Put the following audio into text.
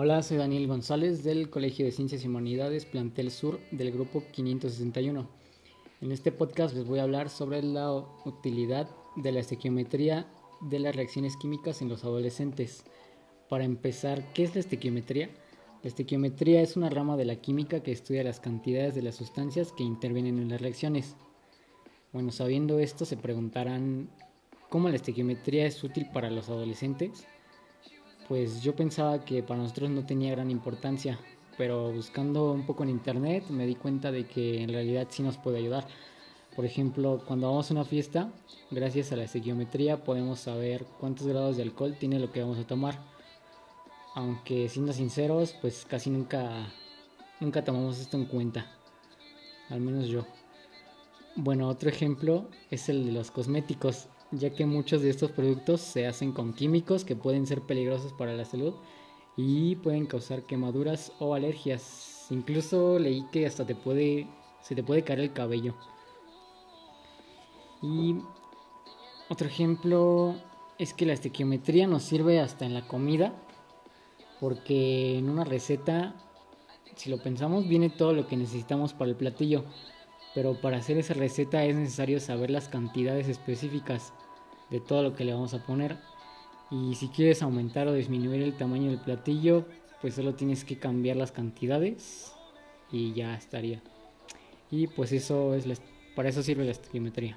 Hola, soy Daniel González del Colegio de Ciencias y Humanidades Plantel Sur del grupo 561. En este podcast les voy a hablar sobre la utilidad de la estequiometría de las reacciones químicas en los adolescentes. Para empezar, ¿qué es la estequiometría? La estequiometría es una rama de la química que estudia las cantidades de las sustancias que intervienen en las reacciones. Bueno, sabiendo esto, se preguntarán cómo la estequiometría es útil para los adolescentes pues yo pensaba que para nosotros no tenía gran importancia, pero buscando un poco en internet me di cuenta de que en realidad sí nos puede ayudar. Por ejemplo, cuando vamos a una fiesta, gracias a la estequiometría podemos saber cuántos grados de alcohol tiene lo que vamos a tomar. Aunque siendo sinceros, pues casi nunca nunca tomamos esto en cuenta. Al menos yo. Bueno, otro ejemplo es el de los cosméticos ya que muchos de estos productos se hacen con químicos que pueden ser peligrosos para la salud y pueden causar quemaduras o alergias. Incluso leí que hasta te puede se te puede caer el cabello. Y otro ejemplo es que la estequiometría nos sirve hasta en la comida porque en una receta si lo pensamos viene todo lo que necesitamos para el platillo pero para hacer esa receta es necesario saber las cantidades específicas de todo lo que le vamos a poner. Y si quieres aumentar o disminuir el tamaño del platillo, pues solo tienes que cambiar las cantidades y ya estaría. Y pues eso es para eso sirve la estequiometría.